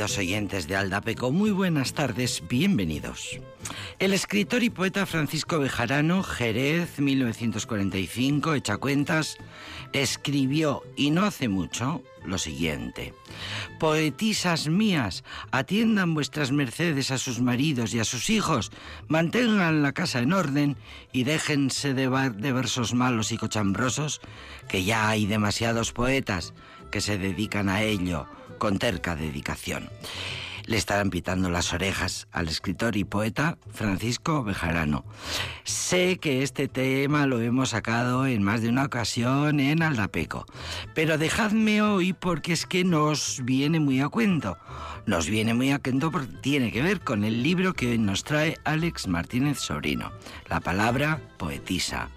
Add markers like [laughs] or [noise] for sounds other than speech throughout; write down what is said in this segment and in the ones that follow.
Oyentes de Aldapeco, muy buenas tardes, bienvenidos. El escritor y poeta Francisco Bejarano, Jerez, 1945, echa cuentas, escribió, y no hace mucho, lo siguiente. Poetisas mías, atiendan vuestras mercedes a sus maridos y a sus hijos, mantengan la casa en orden y déjense de versos malos y cochambrosos, que ya hay demasiados poetas que se dedican a ello con terca dedicación. Le estarán pitando las orejas al escritor y poeta Francisco Bejarano. Sé que este tema lo hemos sacado en más de una ocasión en Aldapeco, pero dejadme hoy porque es que nos viene muy a cuento. Nos viene muy a cuento porque tiene que ver con el libro que hoy nos trae Alex Martínez Sobrino, La palabra poetisa.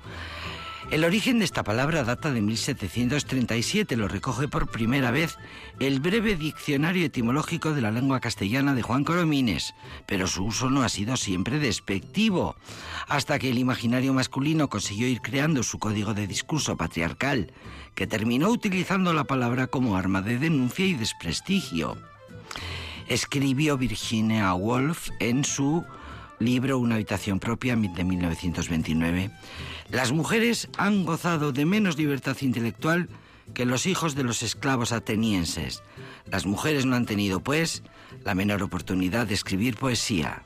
El origen de esta palabra data de 1737, lo recoge por primera vez el breve diccionario etimológico de la lengua castellana de Juan Coromines, pero su uso no ha sido siempre despectivo, hasta que el imaginario masculino consiguió ir creando su código de discurso patriarcal, que terminó utilizando la palabra como arma de denuncia y desprestigio. Escribió Virginia Woolf en su libro Una habitación propia de 1929 las mujeres han gozado de menos libertad intelectual que los hijos de los esclavos atenienses. Las mujeres no han tenido, pues, la menor oportunidad de escribir poesía.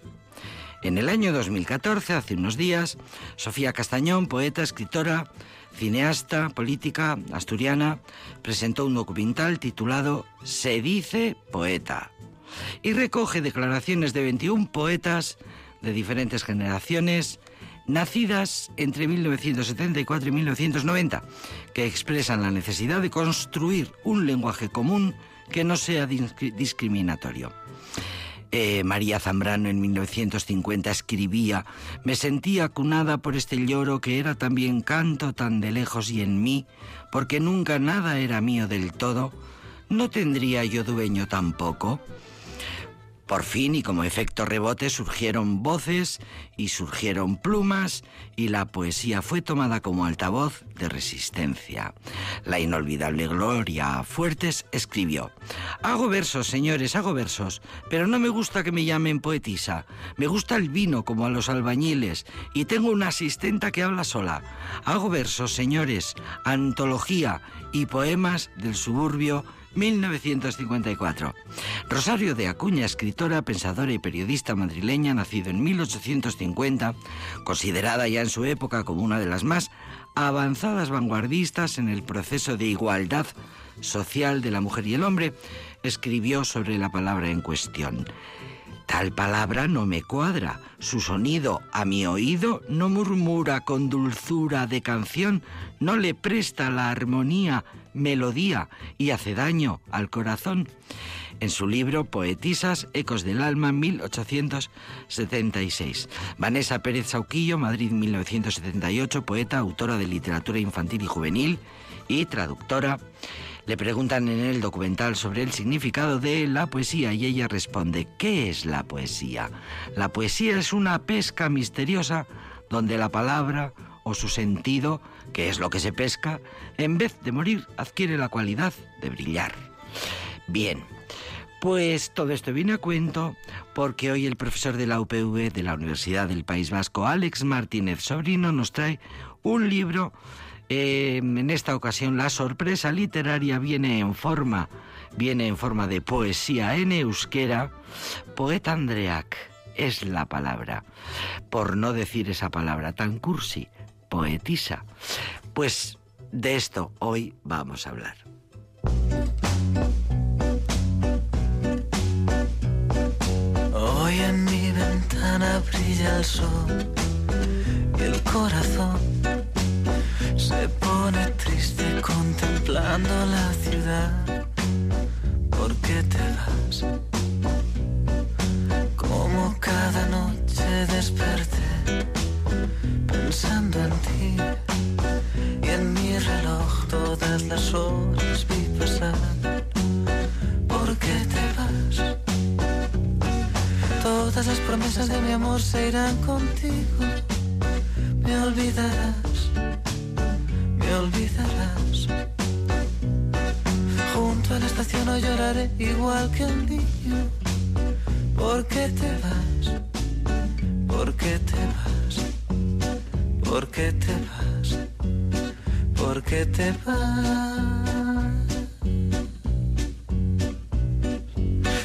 En el año 2014, hace unos días, Sofía Castañón, poeta, escritora, cineasta, política, asturiana, presentó un documental titulado Se dice poeta y recoge declaraciones de 21 poetas de diferentes generaciones nacidas entre 1974 y 1990, que expresan la necesidad de construir un lenguaje común que no sea discriminatorio. Eh, María Zambrano en 1950 escribía, me sentía acunada por este lloro que era también canto tan de lejos y en mí, porque nunca nada era mío del todo, ¿no tendría yo dueño tampoco? Por fin y como efecto rebote surgieron voces y surgieron plumas y la poesía fue tomada como altavoz de resistencia. La inolvidable Gloria Fuertes escribió, Hago versos, señores, hago versos, pero no me gusta que me llamen poetisa. Me gusta el vino como a los albañiles y tengo una asistenta que habla sola. Hago versos, señores, antología y poemas del suburbio 1954. Rosario de Acuña, escritora, pensadora y periodista madrileña, nacido en 1850, considerada ya en su época como una de las más avanzadas vanguardistas en el proceso de igualdad social de la mujer y el hombre, escribió sobre la palabra en cuestión. Tal palabra no me cuadra, su sonido a mi oído no murmura con dulzura de canción, no le presta la armonía, melodía y hace daño al corazón. En su libro Poetisas, Ecos del Alma, 1876. Vanessa Pérez Sauquillo, Madrid, 1978, poeta, autora de literatura infantil y juvenil y traductora. Le preguntan en el documental sobre el significado de la poesía y ella responde, ¿qué es la poesía? La poesía es una pesca misteriosa donde la palabra o su sentido, que es lo que se pesca, en vez de morir adquiere la cualidad de brillar. Bien, pues todo esto viene a cuento porque hoy el profesor de la UPV de la Universidad del País Vasco, Alex Martínez Sobrino, nos trae un libro eh, en esta ocasión la sorpresa literaria viene en forma, viene en forma de poesía en euskera. Poeta Andreak es la palabra, por no decir esa palabra tan cursi, poetisa. Pues de esto hoy vamos a hablar. Hoy en mi ventana brilla el sol y el corazón se pone triste contemplando la ciudad. ¿Por qué te vas? Como cada noche desperté pensando en ti y en mi reloj todas las horas vi pasar. ¿Por qué te vas? Todas las promesas de mi amor se irán contigo. Me olvidarás olvidarás. Junto a la estación no lloraré igual que un niño. ¿Por qué te vas? ¿Por qué te vas? ¿Por qué te vas? ¿Por qué te vas?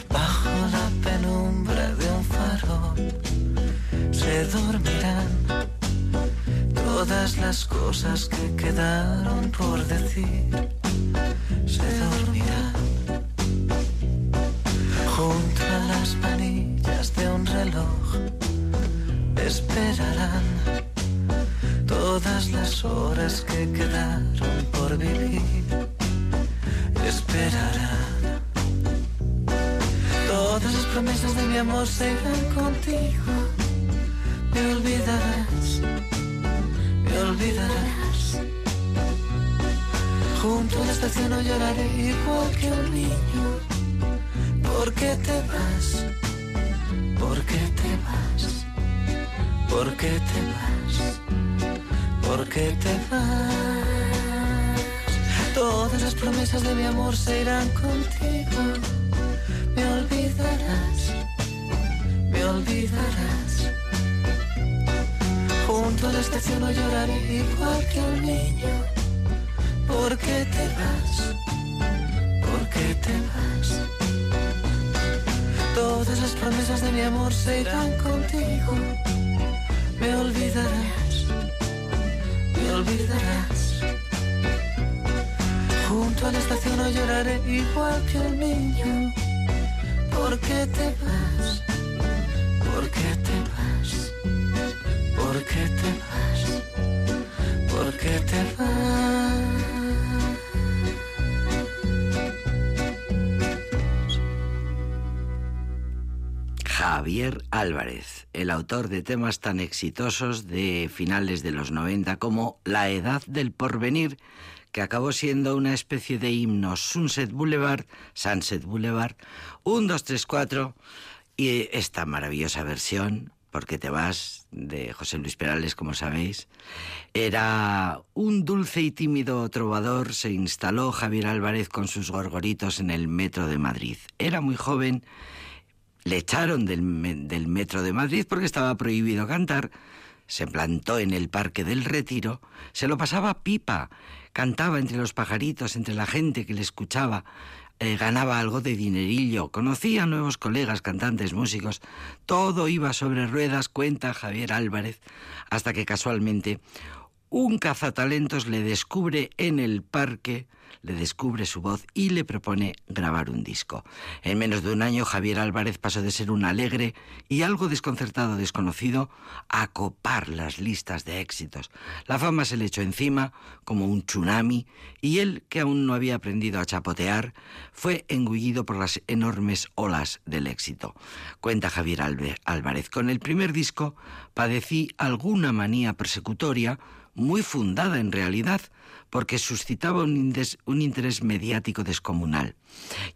Bajo la penumbra de un farol se dormirán todas las cosas que quedaron por decir. Se dormirán de mi amor se irán contigo. Javier Álvarez, el autor de temas tan exitosos de finales de los 90 como La Edad del Porvenir, que acabó siendo una especie de himno Sunset Boulevard, Sunset Boulevard, 1, 2, 3, 4, y esta maravillosa versión, Porque te vas, de José Luis Perales, como sabéis, era un dulce y tímido trovador, se instaló Javier Álvarez con sus gorgoritos en el metro de Madrid. Era muy joven, le echaron del, metro de Madrid porque estaba prohibido cantar, se plantó en el Parque del Retiro, se lo pasaba pipa, cantaba entre los pajaritos, entre la gente que le escuchaba, eh, ganaba algo de dinerillo, conocía nuevos colegas, cantantes, músicos, todo iba sobre ruedas, cuenta Javier Álvarez, hasta que casualmente un cazatalentos le descubre en el parque, le descubre su voz y le propone grabar un disco. En menos de un año Javier Álvarez pasó de ser un alegre y algo desconcertado desconocido a copar las listas de éxitos. La fama se le echó encima como un tsunami y él, que aún no había aprendido a chapotear, fue engullido por las enormes olas del éxito. Cuenta Javier Álvarez, con el primer disco padecí alguna manía persecutoria, muy fundada en realidad, porque suscitaba un, un, interés mediático descomunal.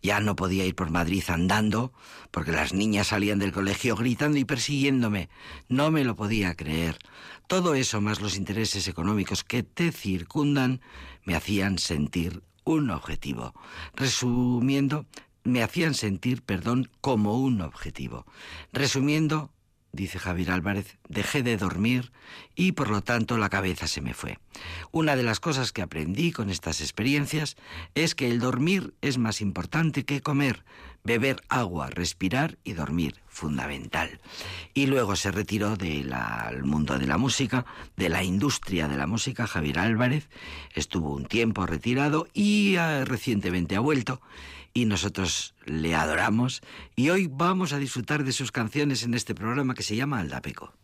Ya no podía ir por Madrid andando, porque las niñas salían del colegio gritando y persiguiéndome. No me lo podía creer. Todo eso, más los intereses económicos que te circundan, me hacían sentir un objetivo. Resumiendo, me hacían sentir, perdón, como un objetivo. Resumiendo, dice Javier Álvarez, dejé de dormir y por lo tanto la cabeza se me fue. Una de las cosas que aprendí con estas experiencias es que el dormir es más importante que comer, beber agua, respirar y dormir, fundamental. Y luego se retiró del mundo de la música, de la industria de la música, Javier Álvarez, estuvo un tiempo retirado y uh, recientemente ha vuelto y nosotros le adoramos y hoy vamos a disfrutar de sus canciones en este programa que se llama Aldapeco.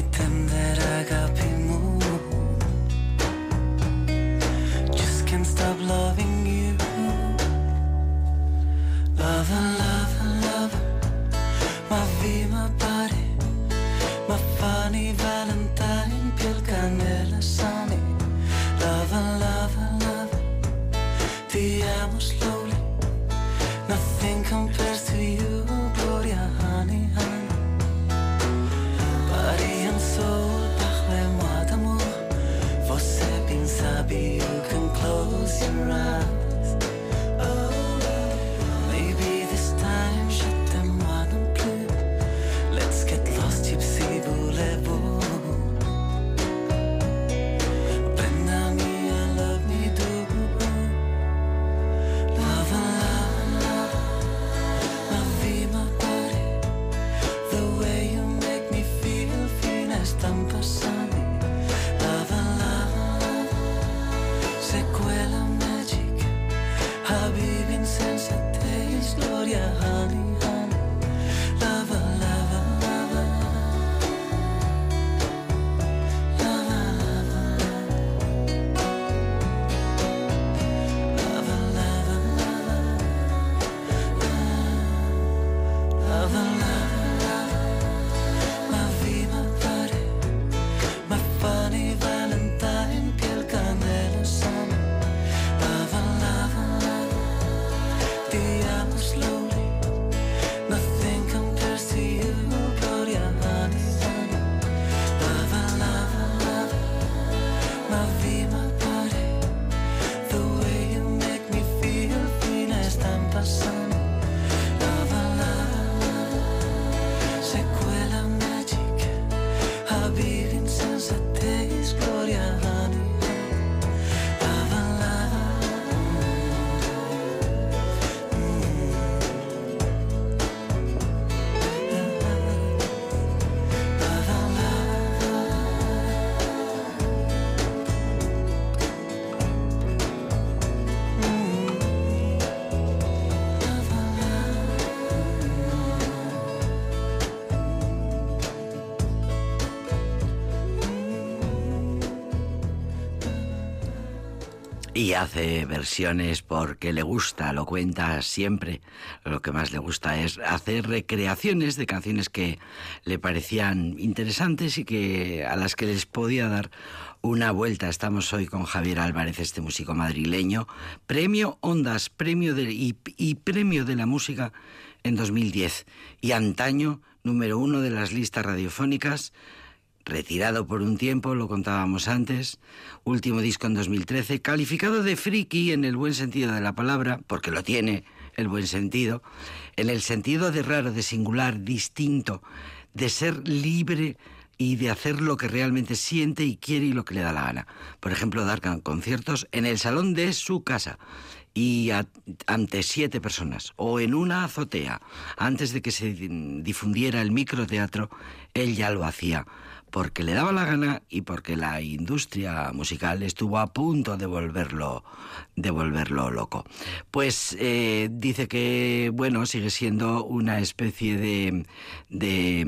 Ten Y hace versiones porque le gusta, lo cuenta siempre. Lo que más le gusta es hacer recreaciones de canciones que le parecían interesantes y que a las que les podía dar una vuelta. Estamos hoy con Javier Álvarez, este músico madrileño, premio Ondas, premio de, y, y premio de la música en 2010 y antaño número uno de las listas radiofónicas retirado por un tiempo, lo contábamos antes, último disco en 2013, calificado de friki en el buen sentido de la palabra, porque lo tiene el buen sentido, en el sentido de raro, de singular, distinto, de ser libre y de hacer lo que realmente siente y quiere y lo que le da la gana. Por ejemplo, dar conciertos en el salón de su casa y ante siete personas o en una azotea. Antes de que se difundiera el microteatro, él ya lo hacía porque le daba la gana y porque la industria musical estuvo a punto de volverlo, de volverlo loco. Pues eh, dice que, bueno, sigue siendo una especie de, de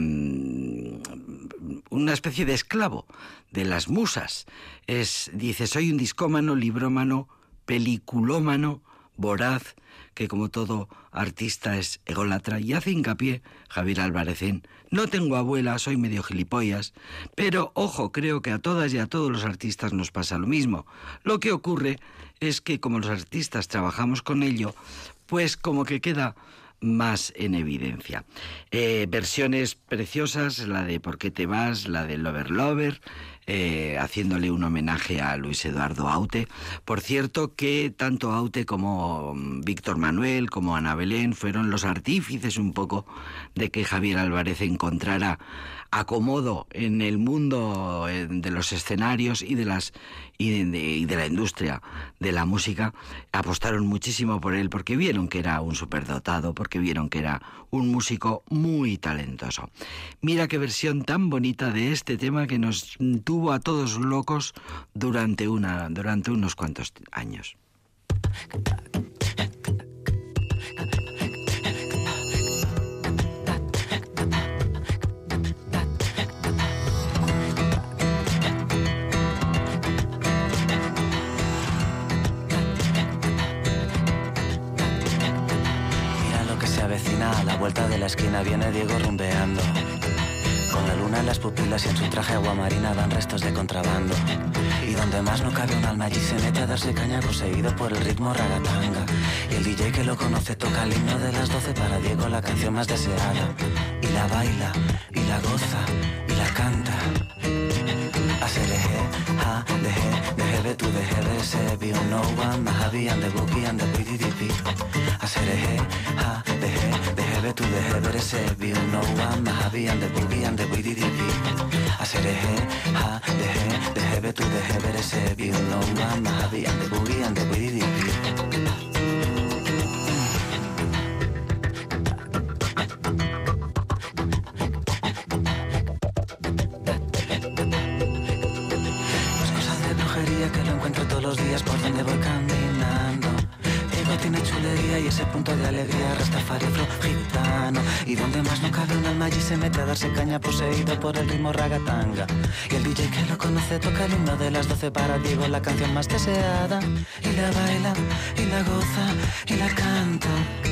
una especie de esclavo de las musas. Es, dice, soy un discómano, librómano, peliculómano, voraz, que como todo artista es ególatra, y hace hincapié Javier Álvarez en no tengo abuela, soy medio gilipollas, pero ojo, creo que a todas y a todos los artistas nos pasa lo mismo. Lo que ocurre es que como los artistas trabajamos con ello, pues como que queda más en evidencia. Eh, versiones preciosas, la de ¿Por qué te vas?, la de Lover Lover, eh, haciéndole un homenaje a Luis Eduardo Aute. Por cierto que tanto Aute como Víctor Manuel, como Ana Belén, fueron los artífices un poco de que Javier Álvarez encontrara acomodo en el mundo de los escenarios y de las y de, la industria de la música apostaron muchísimo por él porque vieron que era un superdotado porque porque vieron que era un músico muy talentoso. Mira qué versión tan bonita de este tema que nos tuvo a todos locos durante, una, durante unos cuantos años. Vuelta de la esquina viene Diego rumbeando. Con la luna en las pupilas y en su traje agua marina van restos de contrabando. Y donde más no cabe un alma allí se mete a darse caña poseído por el ritmo ragatanga. Y el DJ que lo conoce toca el himno de las doce para Diego la canción más deseada. Y la baila, y la goza, y la canta. hacer eje, ha, deje, deje de tu deje de ser, be on no one, más habían de boqui, and de pididip. Hacer eje, ha, deje, deje de tu deje de ser, be on no one, más habían de boqui, and de pididip. Hacer eje, ha, deje, deje de tu deje de ser, be on no one, más habían de boqui, and de pididip. BDDP. se mete a darse caña poseído por el ritmo ragatanga. Y el DJ que lo conoce toca el himno de las doce para Diego, la canción más deseada. Y la baila, y la goza, y la canta.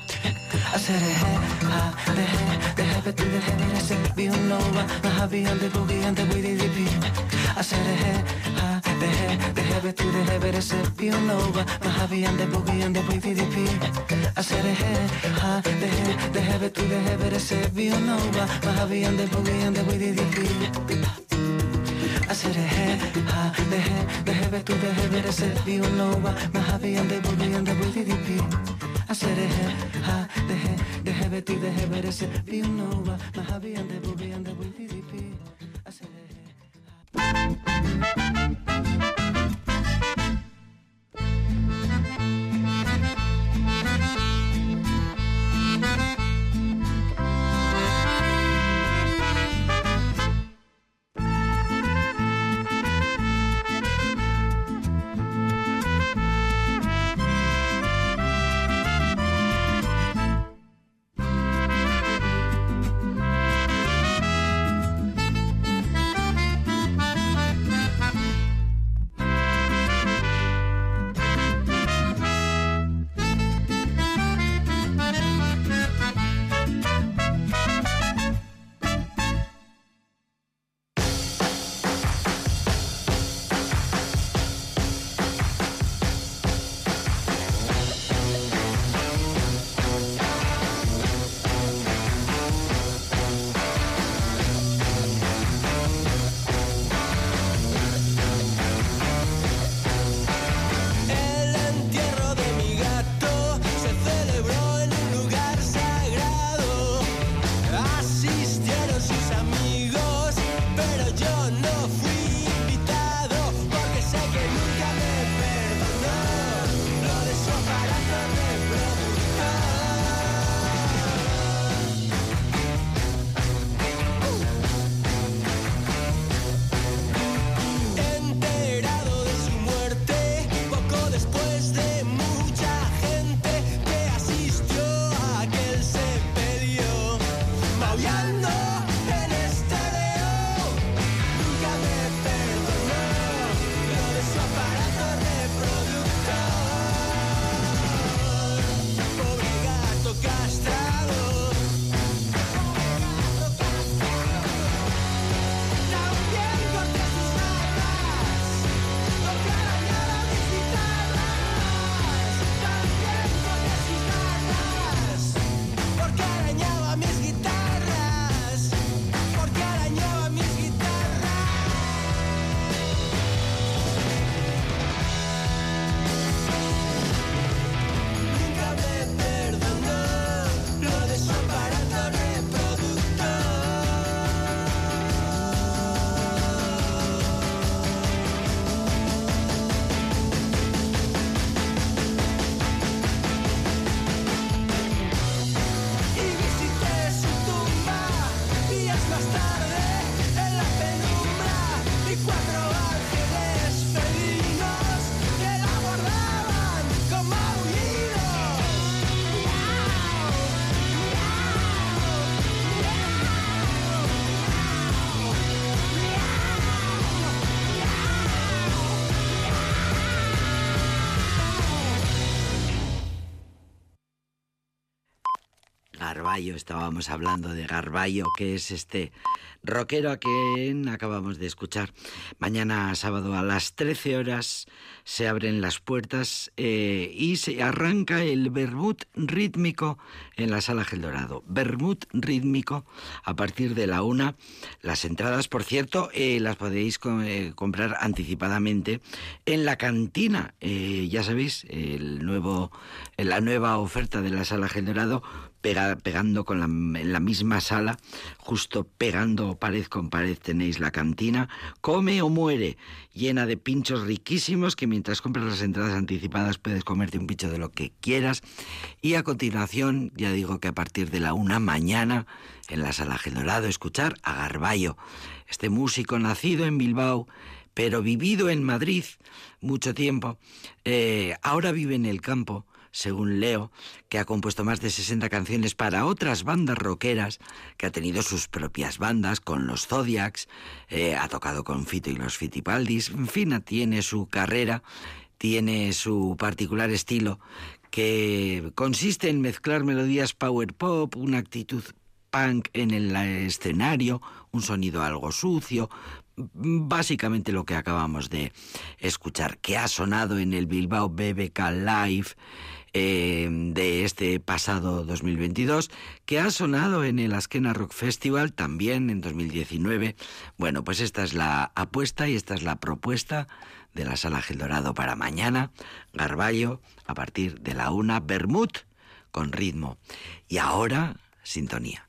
I said it had hop, the head, the head, but the head that I said be on over. My hobby on the boogie and the way they repeat. I said it had hop, the head, the head, but the head that I said be on over. My hobby on the boogie and the way they repeat. I said it had hop, the head, the head, but the head that I said be on over. My hobby on the boogie and the way they repeat. I said it had high, the head, the heavy to the heavy, I said the unova, my happy and the booty and the booty deep. I said it had high, the head, the heavy to the heavy, I the unova, my happy and the and the booty. I said it. Estábamos hablando de Garballo, que es este rockero a quien acabamos de escuchar. Mañana sábado a las 13 horas se abren las puertas eh, y se arranca el Bermud rítmico en la sala Gel Dorado. Bermud rítmico a partir de la una. Las entradas, por cierto, eh, las podéis eh, comprar anticipadamente en la cantina. ya sabéis, el nuevo, la nueva oferta de la sala Gel Pegando con la, en la misma sala, justo pegando pared con pared tenéis la cantina, come o muere, llena de pinchos riquísimos que mientras compras las entradas anticipadas puedes comerte un pincho de lo que quieras. Y a continuación, ya digo que a partir de la una mañana, en la sala Dorado, escuchar a Garballo, este músico nacido en Bilbao, pero vivido en Madrid mucho tiempo, eh, ahora vive en el campo según Leo, que ha compuesto más de 60 canciones para otras bandas rockeras, que ha tenido sus propias bandas con los Zodiacs, eh, ha tocado con Fito y los Fitipaldis, en fin, tiene su carrera, tiene su particular estilo, que consiste en mezclar melodías power pop, una actitud punk en el escenario, un sonido algo sucio, básicamente lo que acabamos de escuchar, que ha sonado en el Bilbao BBK Live, eh, de este pasado 2022, que ha sonado en el Askena Rock Festival también en 2019. Bueno, pues esta es la apuesta y esta es la propuesta de la Sala Gel Dorado para mañana. Garballo, a partir de la una, Bermud con ritmo. Y ahora, sintonía.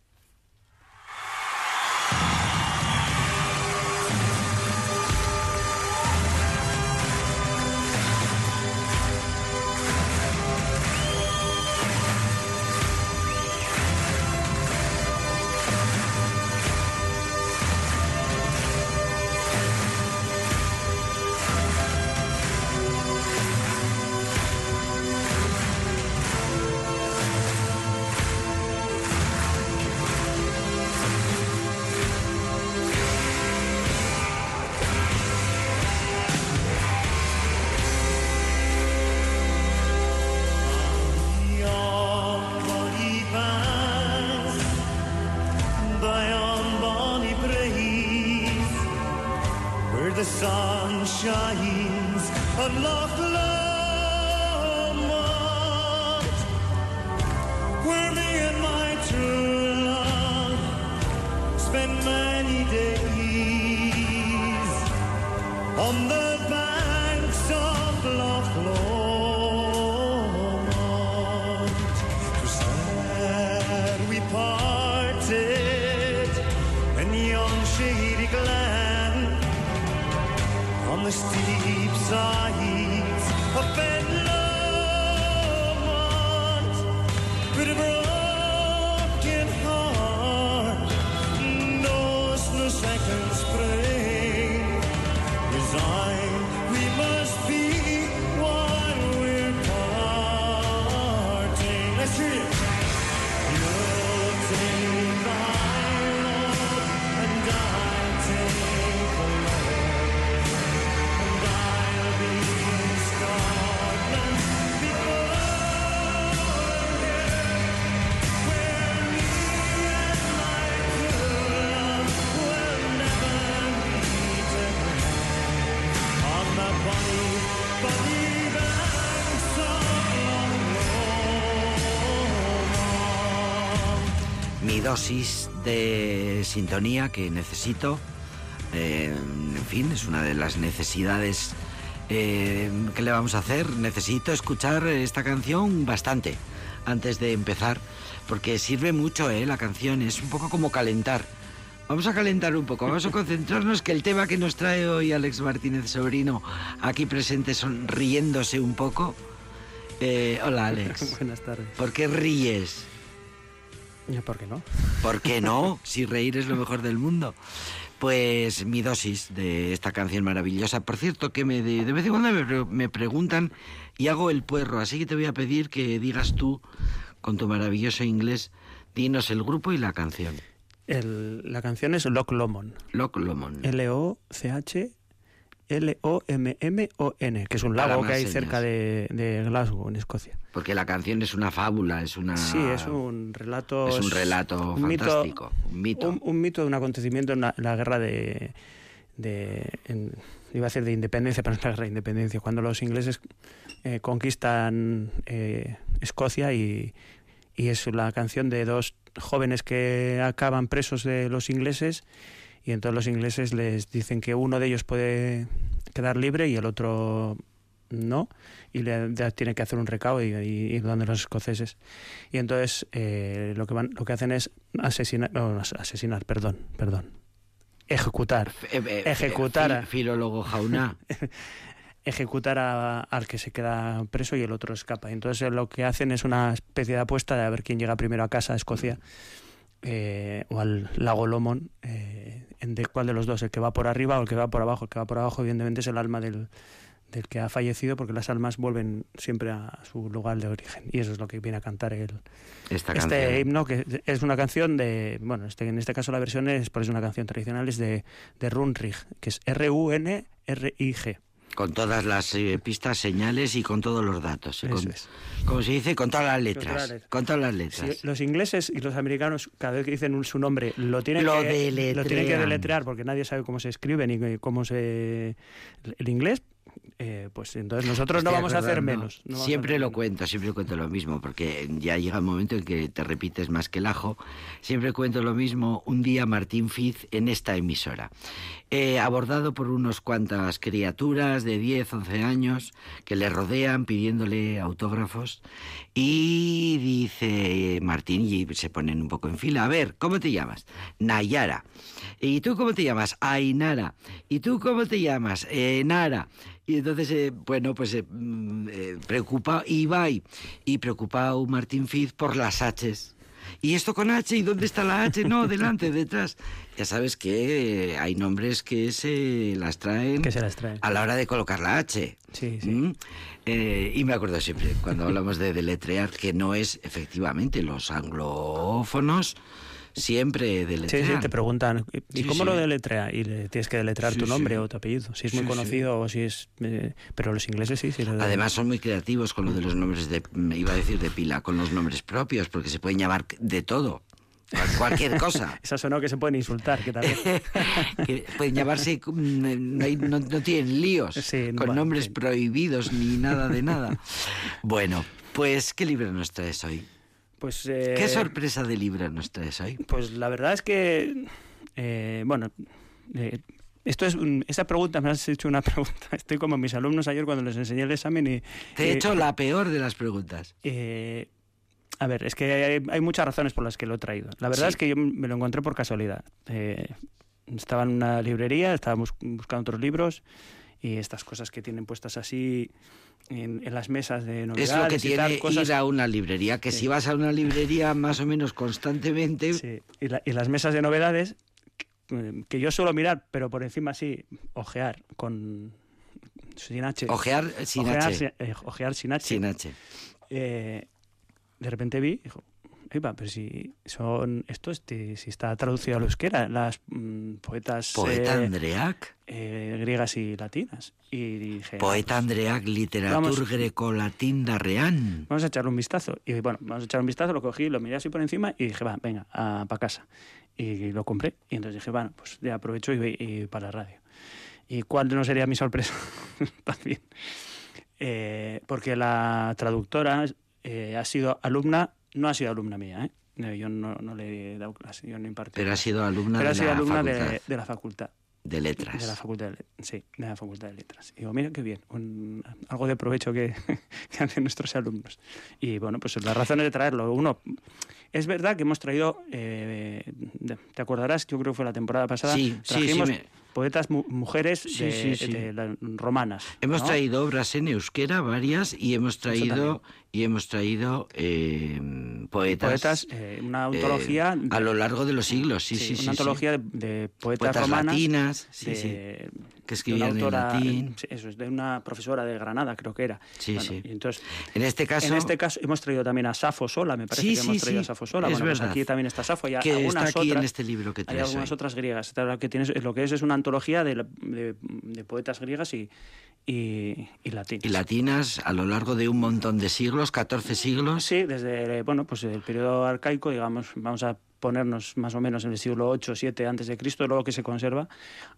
Dosis de sintonía que necesito. Eh, en fin, es una de las necesidades eh, que le vamos a hacer. Necesito escuchar esta canción bastante antes de empezar, porque sirve mucho eh, la canción, es un poco como calentar. Vamos a calentar un poco, vamos a concentrarnos que el tema que nos trae hoy Alex Martínez Sobrino, aquí presente sonriéndose un poco. Eh, hola Alex. [laughs] Buenas tardes. ¿Por qué ríes? ¿Por qué no? ¿Por qué no? [laughs] Si reír es lo mejor del mundo. Pues mi dosis de esta canción maravillosa. Por cierto, que me de, vez en cuando me, preguntan y hago el puerro, así que te voy a pedir que digas tú, con tu maravilloso inglés, dinos el grupo y la canción. la canción es Loch Lomond. Loch Lomond. L-O-C-H L-O-M-M-O-N, que es un lago que hay señas. cerca de, de Glasgow, en Escocia. Porque la canción es una fábula, es una... Sí, es un relato. Es un relato mito- fantástico, un mito. Un, un mito de un acontecimiento en la, en la guerra de. de en- iba a decir de independencia, [laughs] pero no es la guerra de independencia. Cuando los ingleses eh, conquistan eh, Escocia y, y es la canción de dos jóvenes que acaban presos de los ingleses y entonces los ingleses les dicen que uno de ellos puede quedar libre y el otro no y le que hacer un recao y, y ir donde los escoceses y entonces eh, lo que van lo que hacen es asesinar no, asesinar perdón perdón ejecutar Eh, eh, ejecutar fi- a- filólogo Jauna. [laughs] ejecutar a- al que se queda preso y el otro escapa. Entonces eh, lo que hacen es una especie de apuesta de a ver quién llega primero a casa a Escocia eh, o al lago Lomond, eh, en de cuál de los dos, el que va por arriba o el que va por abajo. El que va por abajo evidentemente es el alma del, del que ha fallecido porque las almas vuelven siempre a su lugar de origen. Y eso es lo que viene a cantar el, Esta este himno que es una canción de bueno este, en este caso la versión es por es una canción tradicional es de, de Runrig que es R U N R I G Con todas las eh, pistas, señales y con todos los datos. Eso Con- es. Como se dice, con todas las letras. Con todas las letras. los ingleses y los americanos, cada vez que dicen un- su nombre, lo tienen, Lo que, lo tienen que deletrear porque nadie sabe cómo se escribe ni cómo se. el inglés, eh, pues entonces nosotros no vamos a hacer menos. no siempre hacer lo menos. cuento, siempre cuento lo mismo, porque ya llega un momento en que te repites más que el ajo. Siempre cuento lo mismo un día Martín Fiz en esta emisora. Eh, abordado por unos cuantas criaturas de 10, 11 años que le rodean pidiéndole autógrafos y dice Martín y se ponen un poco en fila, a ver, ¿cómo te llamas? Nayara. ¿Y tú cómo te llamas? Ainara. ¿Y tú cómo te llamas? Eh, Nara. Y entonces, eh, bueno, pues eh, mm, eh, preocupa Ibai y preocupado Martín Fiz por las H's. ¿Y esto con H? ¿Y dónde está la H? No, delante, [laughs] detrás. Ya sabes que eh, hay nombres que se las traen Que se las traen. a la hora de colocar la H. Sí, sí. ¿Mm? Eh, y me acuerdo siempre, cuando hablamos de deletrear, que no es efectivamente los anglófonos siempre Sí, deletrean. sí, te preguntan, ¿y Sí, cómo sí. lo deletrea? Y le tienes que deletrear Sí, tu nombre sí. o tu apellido, si es muy Sí, sí. conocido o si es... eh, pero los ingleses sí, sí. lo- Además son muy creativos con lo de los nombres de, me iba a decir de pila, con los nombres propios, porque se pueden llamar de todo, cual- cualquier cosa. [laughs] Esa sonó que se pueden insultar, que también... [laughs] que pueden llamarse, mm, no, hay- no- no tienen líos, Sí, con bueno, nombres sí. prohibidos ni nada de nada. [laughs] Bueno, pues, ¿qué libro nos traes hoy? Pues, eh, ¿Qué sorpresa de libro nos traes hoy? Pues la verdad es que, eh, bueno, eh, esto es un- esa pregunta me has hecho una [laughs] pregunta. Estoy como mis alumnos ayer cuando les enseñé el examen y Te he eh, hecho la peor de las preguntas. eh, a ver, es que hay, hay muchas razones por las que lo he traído. La verdad Sí. es que yo me lo encontré por casualidad. Eh, estaba en una librería, estaba bus- buscando otros libros y estas cosas que tienen puestas así en, en las mesas de novedades Es lo que tiene tal, cosas ir a una librería, que Sí. si vas a una librería más o menos constantemente, Sí, y, la- y las mesas de novedades que, que yo suelo mirar, pero por encima sí, ojear con sin H. ojear sin ojear, H. sin, eh, ojear sin H. Sin H. Eh, de repente vi, dijo, "Epa, pero si son esto este, si está traducido al euskera, las mm, poetas Poeta eh, Andreac. eh, griegas y latinas. Y dije, Poeta "Ah, Andreac, literatur vamos- grecolatín darreán. Vamos a echarle un vistazo. Y bueno, vamos a echar un vistazo, lo cogí, lo miré así por encima y dije, va, venga, para casa. Y lo compré. Y entonces dije, bueno, pues ya aprovecho y voy y para la radio. ¿Y cuál no sería mi sorpresa? [laughs] También. Eh, porque la traductora eh, ha sido alumna, no ha sido alumna mía, ¿eh? No, Yo no, no le he dado clase, yo no impartí. Pero ha sido alumna Pero de ha sido la alumna facultad de, de la facultad. de letras. De la facultad de, sí, de la facultad de letras. Y digo, mira qué bien, un- algo de provecho que, [laughs] que hacen nuestros alumnos. Y bueno, pues las razones de traerlo. Uno, es verdad que hemos traído, eh, te acordarás, yo creo que fue la temporada pasada, Sí, sí, sí, trajimos me- poetas mu- mujeres Sí, de, sí, sí. de romanas. Hemos ¿no? traído obras en euskera, varias, y hemos traído y hemos traído eh, poetas. Poetas, eh, una antología. eh, a lo largo de los siglos, sí, sí, sí. Una sí. antología de, de poetas, Poetas romanas. latinas, sí, de- sí. Que una escribían en latín. sí, Eso es, de una profesora de Granada, creo que era. Sí, Bueno, sí. y entonces, En este caso, en este caso hemos traído también a Safo Sola, me parece Sí, que hemos sí, traído sí, a Safo Sola. es bueno, pues aquí también está Safo y que está algunas aquí en otras. este libro que Hay traes algunas hoy. otras griegas. Lo que tienes, lo que es es una antología de- de poetas griegas y, y, y latinas. Y latinas a lo largo de un montón de siglos, 14 siglos. Sí, desde bueno, pues el periodo arcaico, digamos, vamos a ponernos más o menos en el siglo 8 7 antes de Cristo, luego que se conserva,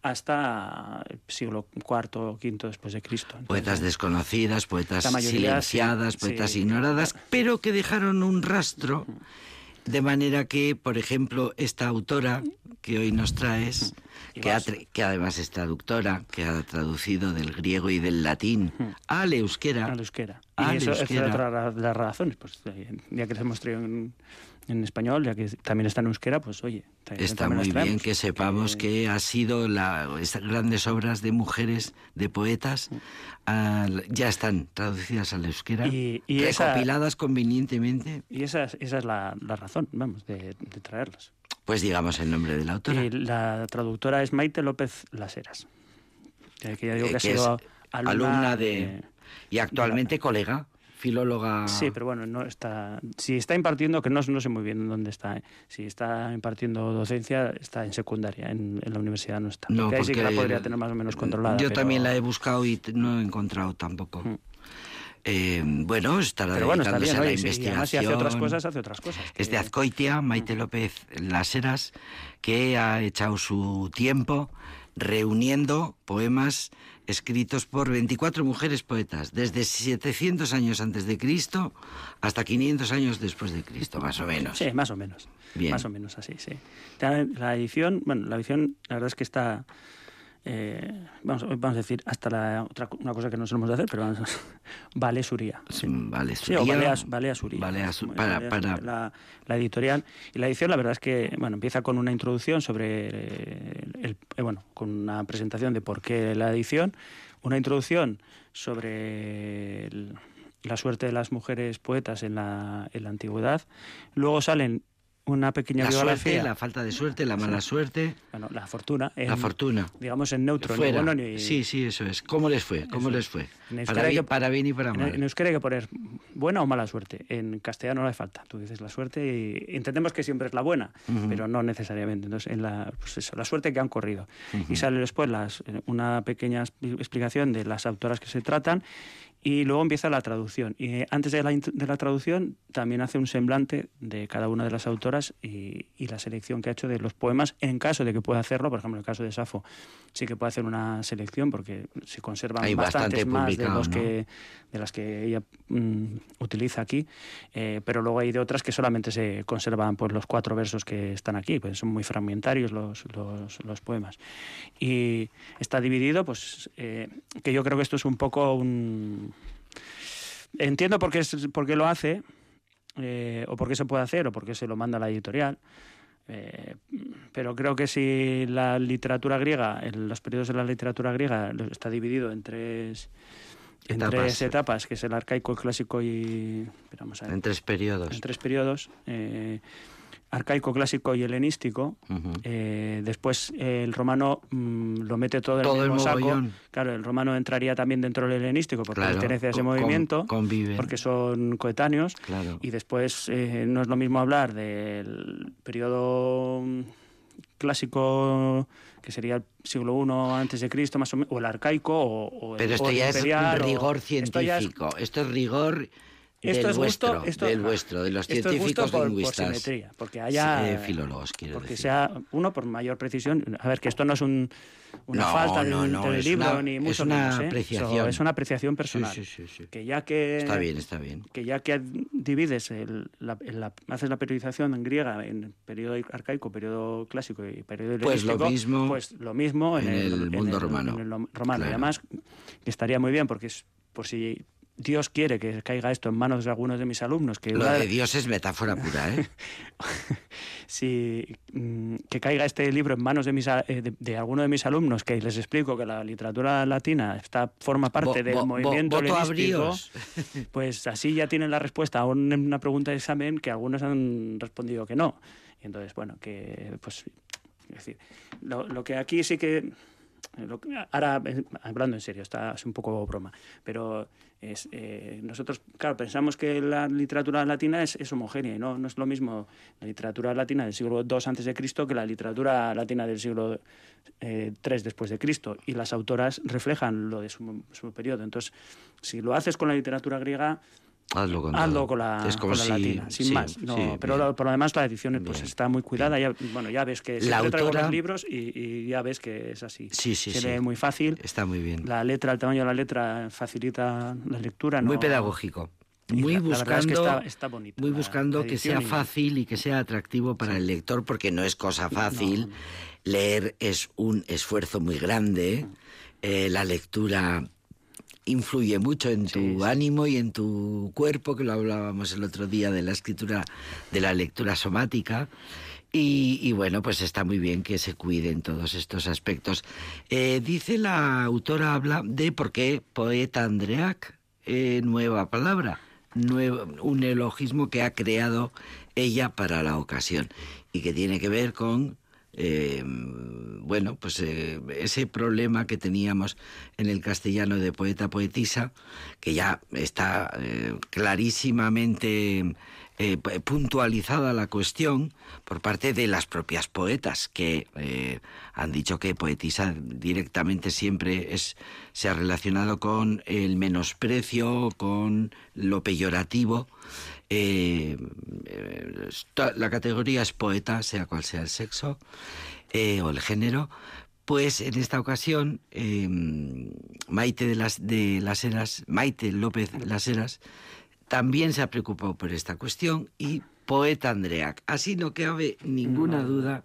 hasta el siglo IV o V después de Cristo. Poetas desconocidas, poetas mayoría, silenciadas, sí, poetas sí. ignoradas, pero que dejaron un rastro, de manera que, por ejemplo, esta autora que hoy nos traes, que, ha que además es traductora, que ha traducido del griego y del latín al euskera, al euskera. Al y eso esa euskera. es otra de las razones, pues eh, ya que les hemos traído en, en español, ya que también está en euskera, pues oye, Está también muy bien que sepamos que ha sido la, esas grandes obras de mujeres, de poetas, al- ya están traducidas al euskera, Y- y esa- recopiladas convenientemente. Y esa es, esa es la, la razón, vamos, de, de traerlas. Pues digamos el nombre de la autora. La traductora es Maite López Laseras, eh, que ya digo Eh, que ha que es sido alumna, alumna de... Y actualmente colega, filóloga... Sí, pero bueno, no está. Si está impartiendo, que no, no sé muy bien dónde está. ¿eh? Si está impartiendo docencia, está en secundaria, en, en la universidad no está. No, Porque ahí sí que la porque podría tener más o menos controlada. Yo pero- también la he buscado y no he encontrado tampoco. Mm. Eh, bueno, estará bueno, está dedicándose bien, a la oye, sí, y investigación. si hace otras cosas, hace otras cosas. Es de Azcoitia, Maite López Laseras, que ha echado su tiempo reuniendo poemas escritos por 24 mujeres poetas, desde 700 años antes de Cristo hasta 500 años después de Cristo, más o menos. Sí, más o menos. Bien. Más o menos así, sí. La edición, bueno, la edición, la verdad es que está. Eh, vamos, vamos a decir, hasta la otra una cosa que no solemos hacer, pero vamos, [laughs] vale Suría. Sí, vale, Sí, Suría, Baleas, Baleas Uría. Baleas- Como para- para- La, la editorial. Y la edición, la verdad es que, bueno, empieza con una introducción sobre, el, eh, bueno, con una presentación de por qué la edición, una introducción sobre el- la suerte de las mujeres poetas en la, en la antigüedad. Luego salen una pequeña la biografía. suerte, la falta de suerte, la mala suerte, Bueno, la fortuna. la en- fortuna. Digamos en neutro, Fuera. Sí, sí, eso es. ¿Cómo les fue? ¿Cómo Eso les es. fue? En Para hay bien, que- para bien y para En, mal. en euskera hay que poner buena o mala suerte. En castellano no hace falta. Tú dices la suerte y entendemos que siempre es la buena, pero no necesariamente. Entonces, en la, pues eso, la suerte que han corrido. Y sale después las, eh, una pequeña expli- explicación de las autoras que se tratan y luego empieza la traducción. Y eh, antes de la, de la traducción también hace un semblante de cada una de las autoras y, y la selección que ha hecho de los poemas, en caso de que pueda hacerlo, por ejemplo, en el caso de Safo, sí que puede hacer una selección porque se conservan Hay bastantes bastante más de, los ¿no? que, de las que ella mm, utiliza aquí, eh, pero luego hay de otras que solamente se conservan pues, los cuatro versos que están aquí, pues son muy fragmentarios los, los, los poemas. Y está dividido, pues eh, que yo creo que esto es un poco un... Entiendo por qué, es, por qué lo hace, eh, o por qué se puede hacer, o por qué se lo manda a la editorial. eh, pero creo que si la literatura griega, en los periodos de la literatura griega está dividido en tres, en Etapas. tres etapas, que es el arcaico, el clásico y... espera, vamos a ver, En tres periodos. en tres periodos, eh, arcaico, clásico y helenístico. Eh, después eh, el romano mm, lo mete todo en Todo el el mismo saco. Claro, el romano entraría también dentro del helenístico porque Claro, pertenece a ese con- movimiento, conviven. porque son coetáneos. Claro. Y después eh, no es lo mismo hablar del periodo mm, clásico que sería el siglo I antes de Cristo más o menos o el arcaico o, o el- Pero o esto el ya es imperial, rigor esto ya es- científico. Esto es rigor esto del es gusto, vuestro, esto- del vuestro, de los esto es gusto científicos por- por lingüistas. simetría, porque haya Sí, filólogos, quiero porque decir. sea uno por mayor precisión a ver que esto no es un, una No, falta no, no, del es libro una- ni es mucho una menos, ¿eh? apreciación. Es una apreciación personal Sí, sí, que ya que Está bien, está bien. que ya que divides el, la, el- la- haces la periodización en griega en periodo arcaico periodo clásico y periodo Pues lo mismo pues lo mismo en, en el mundo romano. en el romano y Claro. además que estaría muy bien porque es por si Dios quiere que caiga esto en manos de algunos de mis alumnos. Que Lo de Dios es metáfora pura, ¿eh? [laughs] si mm, que caiga este libro en manos de, mis, de, de alguno de mis alumnos, que les explico que la literatura latina está, forma parte Bo- del bo- movimiento bríos. [laughs] pues así ya tienen la respuesta a un- una pregunta de examen que algunos han respondido que no. Y entonces, bueno, que pues es decir, lo, lo que aquí sí que- ahora eh, hablando en serio, está es un poco broma, pero es, eh, nosotros, claro, pensamos que la literatura latina es, homogénea y no, no es lo mismo la literatura latina del siglo II antes de Cristo que la literatura latina del siglo eh, III después de Cristo y las autoras reflejan lo de su, su periodo. Entonces, si lo haces con la literatura griega, Hazlo con hazlo todo. con la, Es como con la si- latina, sin sí, más. No, sí, pero bien. por lo demás la edición pues, Bien. está muy cuidada. Ya, bueno, ya ves que La siempre traigo autora- los libros y, y ya ves que es así. Sí, sí, Se sí. lee muy fácil. Está muy bien. La letra, el tamaño de la letra facilita la lectura. Muy no- pedagógico. Muy la- la verdad es que buscando, está- está bonita muy la- buscando la que sea y- fácil y que sea atractivo para el lector, porque no es cosa fácil. Leer es un esfuerzo muy grande. Eh, la lectura influye mucho en tu Sí, sí. ánimo y en tu cuerpo, que lo hablábamos el otro día de la escritura, de la lectura somática. Y, y bueno, pues está muy bien que se cuiden todos estos aspectos. Eh, dice la autora, habla de por qué poeta Andreac, eh, nueva palabra, nuevo, un elogismo que ha creado ella para la ocasión y que tiene que ver con eh, bueno, pues eh, ese problema que teníamos en el castellano de poeta poetisa, que ya está eh, clarísimamente eh, pu- puntualizada la cuestión por parte de las propias poetas, que han dicho que poetisa directamente siempre es, se ha relacionado con el menosprecio, con lo peyorativo. Eh, eh, la categoría es poeta, sea cual sea el sexo eh, o el género. Pues en esta ocasión, eh, Maite de las, de las Heras, Maite López Las Heras, también se ha preocupado por esta cuestión y poeta Andreac. Así no cabe ninguna duda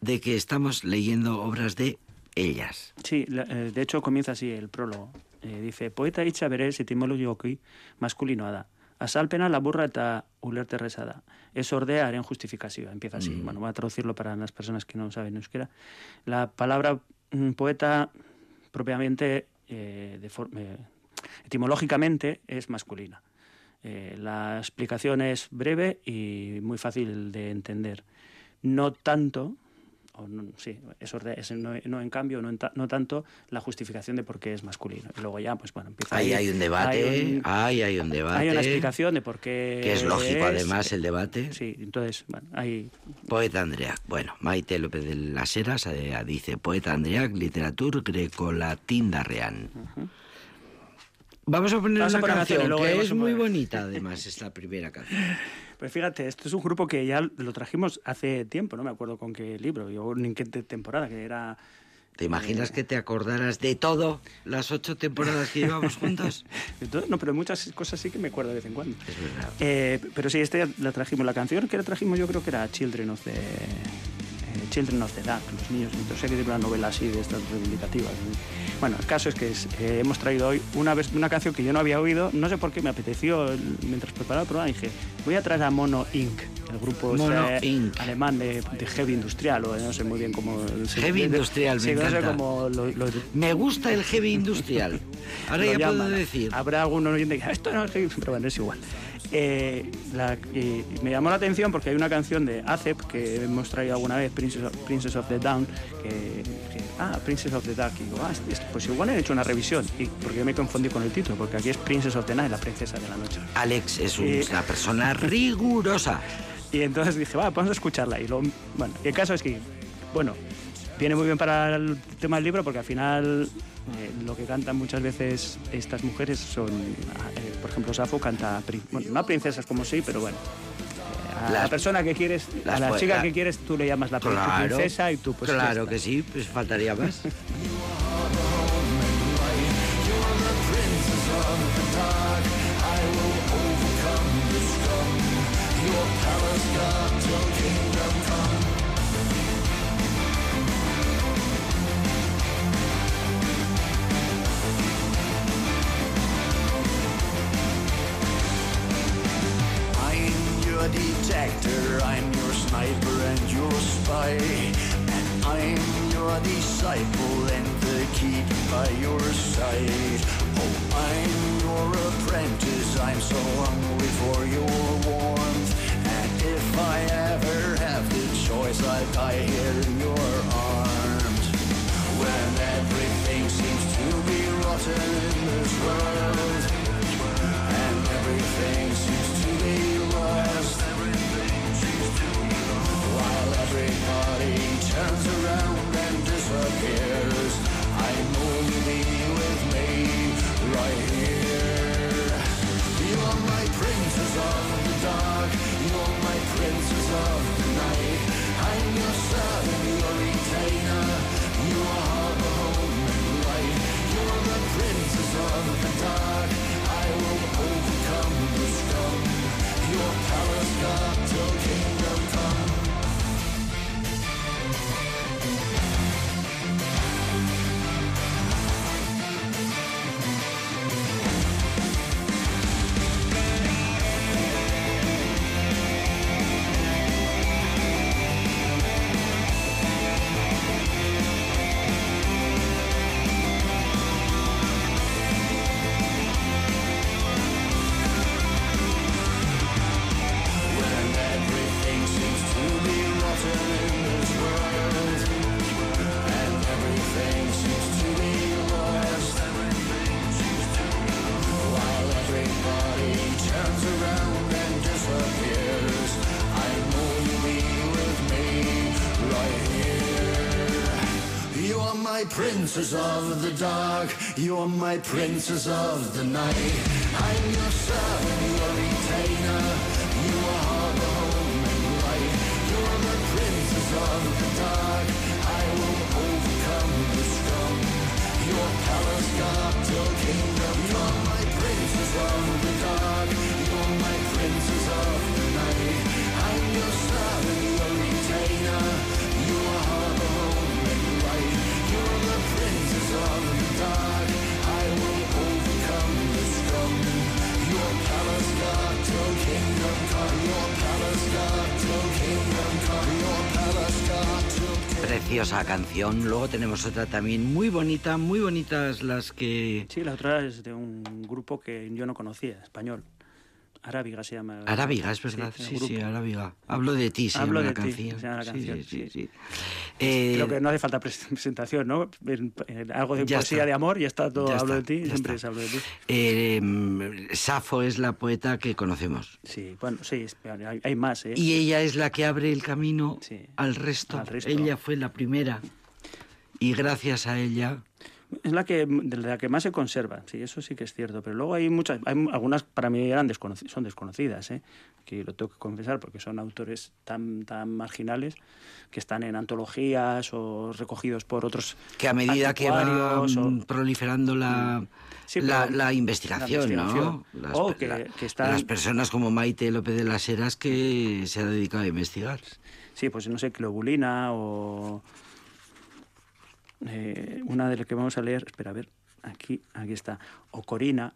de que estamos leyendo obras de ellas. Sí, de hecho comienza así el prólogo. Eh, dice, poeta hitza berez etimologioki maskulinoa da. Azalpena laburra eta ulerterreza da. Ez ordea haren justifikazioa. Empieza así. Bueno, voy a traducirlo para las personas que no saben euskera. La palabra mm, poeta propiamente, eh, de eh, etimológicamente, es masculina. Eh, la explicación es breve y muy fácil de entender. No tanto, o no- sí, es orde- es no, no en cambio, no, en ta- no tanto la justificación de por qué es masculino. Y luego ya, pues bueno, empieza Ahí hay un debate, hay un- ahí hay un debate. hay una explicación de por qué. Que es lógico, es, además, el debate. Sí, entonces, bueno. Poeta Andreac. Bueno, Maite López de las Heras eh, dice Poeta Andreac, literatura grecolatín darrean. Vamos a poner Vamos a una poner canción que es muy bonita, además, esta primera canción. [laughs] Pues fíjate, esto es un grupo que ya lo trajimos hace tiempo, no me acuerdo con qué libro, yo ni en qué te- temporada, que era. ¿Te imaginas que te acordaras de todo las ocho temporadas que llevamos [laughs] juntos? Entonces, no, pero muchas cosas sí que me acuerdo de vez en cuando. Es verdad. Eh, pero sí, este la trajimos. La canción que la trajimos yo creo que era Children of the, eh, Children of the Dark, los niños. Qué tipo de novela así de estas reivindicativas. Bueno, el caso es que eh, hemos traído hoy una, vers- una canción que yo no había oído. No sé por qué me apeteció mientras preparaba el programa. Dije, voy a traer a Mono Inc., el grupo Mono este Inc. alemán de, de heavy industrial, o no sé muy bien cómo... se- Heavy de- industrial, me sí, no sé encanta. cómo lo- lo- Me gusta el heavy industrial. [laughs] Ahora ya puedo llaman. decir. Habrá algún oyente que esto no es heavy", pero bueno, es igual. Eh, la- y me llamó la atención porque hay una canción de ACEP que hemos traído alguna vez, Princess of, Princess of the Down, que, que- ah, Princess of the Dark, y digo, ah, es- es- pues igual han hecho una revisión, y porque yo me confundí con el título, porque aquí es Princess of the Night, la princesa de la noche. Alex es un- Eh. una persona rigurosa. [laughs] Y entonces dije, va, vamos a escucharla. Y lo, bueno, el caso es que, bueno, viene muy bien para el tema del libro porque al final eh, lo que cantan muchas veces estas mujeres son, eh, por ejemplo, Safo canta, bueno, no a princesas como sí, pero bueno. eh, A la persona que quieres, a la chica la- que quieres, tú le llamas la Claro, princesa y tú pues claro que sí, pues faltaría más. [laughs] Okay. Princess of the dark, you are my princess of the night. I'm your servant, your retainer. You are the home and light. You're the princess of the dark. I will overcome the storm. Your palace guard till kingdom. You're my princess of Preciosa canción. Luego tenemos otra también muy bonita, muy bonitas las que... Sí, la otra es de un grupo que yo no conocía, español. Arábiga se llama. Arábiga, es verdad. Sí, grupo. sí, Arábiga. Hablo de ti, se Hablo llama de la ti, canción. se llama la Sí, canción, sí, sí, sí. sí. Eh, Creo que no hace falta pres- presentación, ¿no? En- en algo de poesía está. de amor y ya está todo. Ya hablo está, de ti, ya siempre es hablo de ti. eh, Safo es la poeta que conocemos. Sí, bueno, sí, hay, hay más, ¿eh? Y ella es la que abre el camino Sí, al, resto. al resto. Ella fue la primera. Y gracias a ella... Es la que de la que más se conserva, sí, eso sí que es cierto. Pero luego hay muchas, hay algunas para mí eran son desconocidas, ¿eh? que lo tengo que confesar porque son autores tan tan marginales que están en antologías o recogidos por otros Que a medida que va o- mm, proliferando la, Sí, la, investigación, la investigación. ¿no? Las, O que- la- que están- las personas como Maite López de las Heras que se ha dedicado a investigar. Sí, pues no sé, Globulina o eh, una de las que vamos a leer, espera, a ver, aquí, aquí está, o Corina,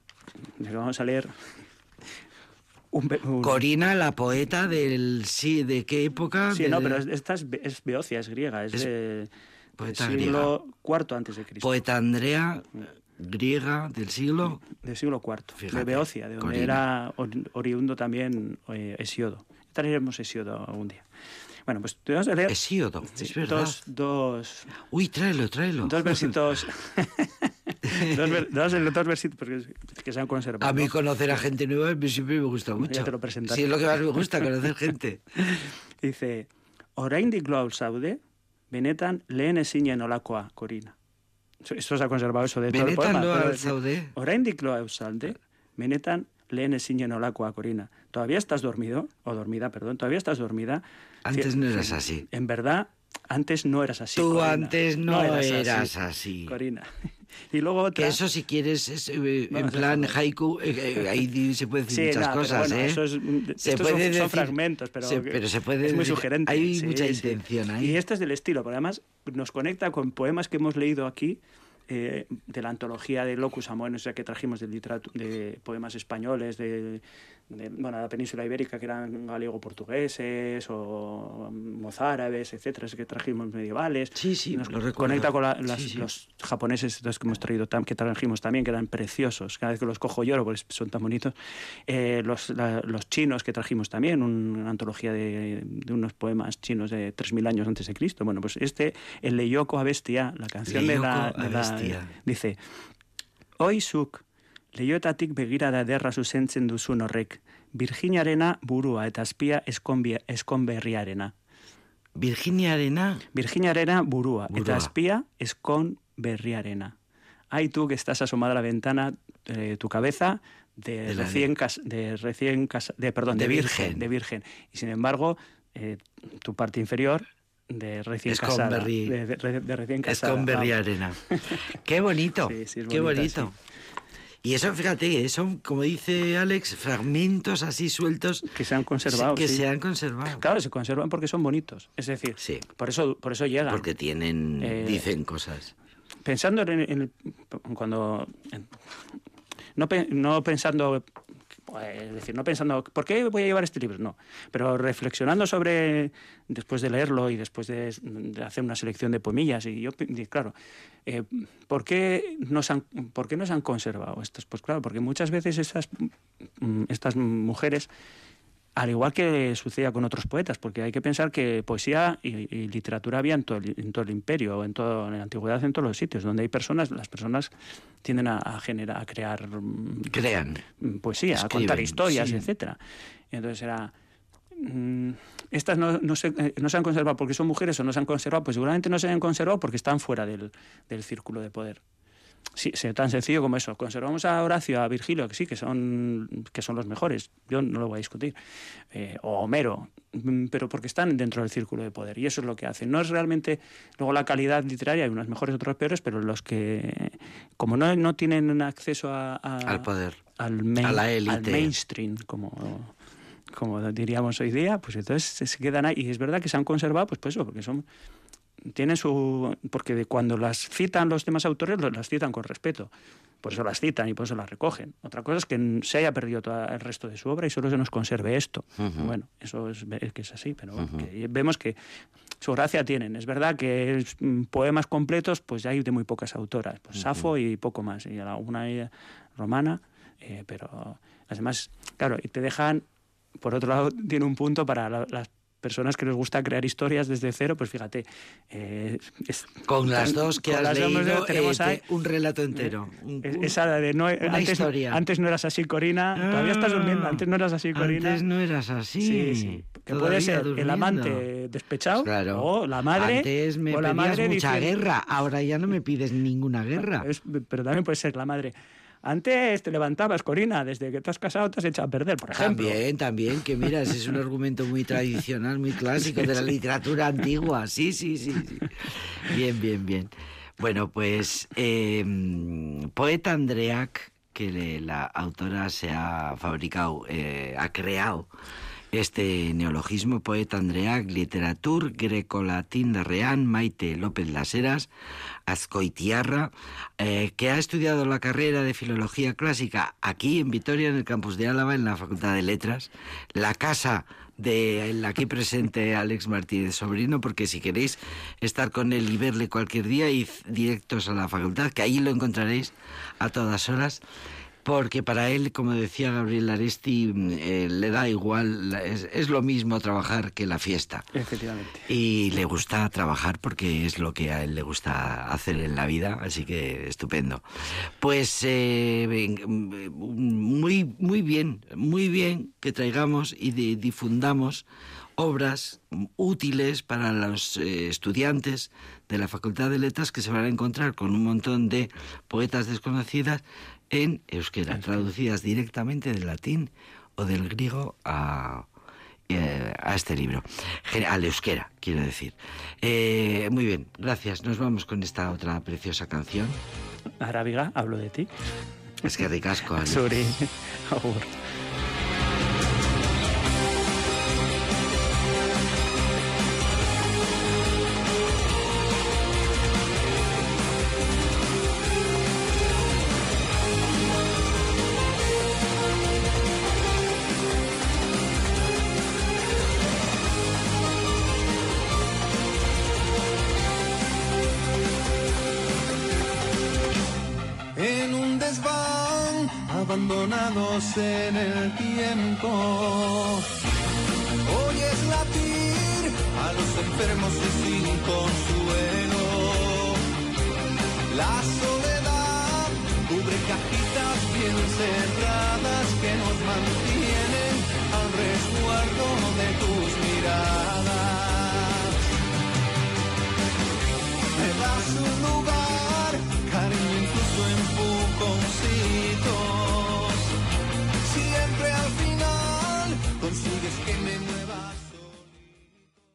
de la que vamos a leer [laughs] un, be- un- Corina, la poeta del sí, ¿de qué época? Sí, no, pero es- esta es, es beocia, es griega, es, Es de poeta siglo IV antes de Cristo. Poeta Andrea, griega del siglo. del siglo IV, Fíjate, de Beocia, de donde Corina. era ori- oriundo también eh, Hesiodo. Traeremos Hesiodo algún día. Bueno, pues te vamos a leer Hesíodo, sí, es verdad. dos, dos, Uy, tráelo, tráelo. dos versitos. [laughs] dos, ver- dos, dos versitos porque que se han conservado. A mí ¿no? conocer a gente nueva siempre me gusta mucho. te lo presentaré. Sí, es lo que más me gusta, conocer gente. [laughs] Dice, oraindik lo zaude, benetan lehen ezinen olakoa, Corina. Esto se ha conservado eso de todo el Benetan poema. al zaude. Oraindik lo zaude, benetan lehen ezinen olakoa, Corina. ¿Todavía estás dormido? O dormida, perdón. ¿Todavía estás dormida? Antes no eras sí. así. En verdad, antes no eras así, Tú Corina. antes no, eras, así. Corina. [laughs] Y luego otra... Que eso si quieres es eh, en Vamos a plan haiku, eh, eh, ahí se puede decir Sí, muchas pero cosas, bueno, ¿eh? eso es- se estos son- puede son decir- fragmentos, pero se, pero se puede es muy decir- sugerente. Hay sí, mucha sí. intención ahí. Y este es del estilo, porque además nos conecta con poemas que hemos leído aquí eh, de la antología de Locus sea, que trajimos de, de poemas españoles de, de, bueno, de la península ibérica, que eran galego-portugueses o mozárabes, etcétera, es que trajimos medievales. Sí, sí, Nos lo recuerdo. conecta con la- las- Sí, sí. los japoneses estos que hemos traído, que trajimos también, que eran preciosos. Cada vez que los cojo lloro porque son tan bonitos. Eh, los, la- los chinos que trajimos también, un- una antología de, de unos poemas chinos de 3.000 años antes de Cristo. Bueno, pues este, el Leyoko Abestia, la canción de la, Leyoko de la- dice, Oi zuk, leiotatik begirada derra zuzentzen duzun horrek, Virginiarena burua eta azpia eskonbia- eskonberriarena. Virginia Arena. Virginiarena burua, Burua. eta azpia eskonberriarena. Ahí tú que estás asomada a la ventana, eh, tu cabeza de, recién cas- de recién casa- de perdón, De de, virgen, virgen. de virgen. Y sin embargo, eh, tu parte inferior de recién casada, de, de- de recién casada. Arena. [laughs] Qué bonito. Sí, qué bonito. Y eso, fíjate, son, como dice Alex, fragmentos así sueltos que se han conservado. que sí. se han conservado. Claro, se conservan porque son bonitos. Es decir, Sí. por eso, por eso llegan. Porque tienen, Eh, dicen cosas. Pensando en, en cuando en- no, no pensando es decir, no pensando ¿por qué voy a llevar este libro? No, pero reflexionando sobre después de leerlo y después de, hacer una selección de poemillas y yo y claro, eh, ¿por qué no se han por qué no se han conservado estos? Pues claro, porque muchas veces estas mm, estas mujeres al igual que sucedía con otros poetas, porque hay que pensar que poesía y, y literatura había en todo, el, en todo el imperio, en, todo, en la antigüedad, en todos los sitios, donde hay personas, las personas tienden a, a generar, a crear mm, Crean. mm, poesía, a contar historias, sí. etcétera. Entonces era mm, estas no, no, se, eh, no se han conservado porque son mujeres o no se han conservado, pues seguramente no se han conservado porque están fuera del, del círculo de poder. Sí, tan sencillo como eso. Conservamos a Horacio, a Virgilio, que sí, que son, que son los mejores. Yo no lo voy a discutir. Eh, o Homero, mm, pero porque están dentro del círculo de poder. Y eso es lo que hacen. No es realmente. Luego la calidad literaria, hay unos mejores, otros peores, pero los que, como no, no tienen acceso a, a- Al poder. al, main- A la al élite. mainstream, como, como diríamos hoy día, pues entonces se- se quedan ahí. Y es verdad que se han conservado, pues, pues eso, porque son tienen su porque cuando las citan los demás autores lo- las citan con respeto. Por eso las citan y por eso las recogen. Otra cosa es que se haya perdido todo el resto de su obra y solo se nos conserve esto. Bueno eso es, es que es así pero que vemos que su gracia tienen. Es verdad que es, mm, poemas completos pues hay de muy pocas autoras. Pues Safo y poco más y alguna eh, romana eh, pero las demás claro y te dejan por otro lado, [laughs] tiene un punto para la- las personas que les gusta crear historias desde cero, pues fíjate. eh, es- Con las dos que has las dos leído, tenemos eh, un relato entero. un- un- esa de no, antes, historia. antes no eras así, Corina. Todavía estás durmiendo. Antes no eras así, Corina. Antes no eras así. Sí, sí. Que puede ser el amante despechado Claro. o la madre. Antes me o la pedías madre mucha guerra, ahora ya no me pides ninguna guerra. Es- pero también puede ser la madre. Antes te levantabas, Corina, desde que te has casado te has echado a perder, por ejemplo. También, también, que mira, ese es un argumento muy tradicional, muy clásico de la literatura antigua. Sí, sí, sí. sí. Bien, bien, bien. Bueno, pues eh, Poeta Andreac, que la autora se ha fabricado, eh, ha creado este neologismo, Poeta Andreac, Literatur Grecolatín de Reán, Maite López Laseras, Azcoitiarra, eh, que ha estudiado la carrera de Filología Clásica aquí en Vitoria, en el campus de Álava, en la Facultad de Letras, la casa del aquí presente Alex Martínez Sobrino, porque si queréis estar con él y verle cualquier día, id directos a la facultad, que allí lo encontraréis a todas horas porque para él, como decía Gabriel Aresti, mm, eh, le da igual, es, es lo mismo trabajar que la fiesta. Efectivamente. Y le gusta trabajar porque es lo que a él le gusta hacer en la vida, así que estupendo. Pues eh, ven- mm, muy, muy bien, muy bien que traigamos y di- difundamos obras útiles para los eh, estudiantes de la Facultad de Letras que se van a encontrar con un montón de poetas desconocidas en euskera, traducidas directamente del latín o del griego a, eh, a este libro, al euskera, quiero decir. Eh, muy bien, gracias. Nos vamos con esta otra preciosa canción. Arábiga, hablo de ti. Es que ricasco. [laughs] Sobre.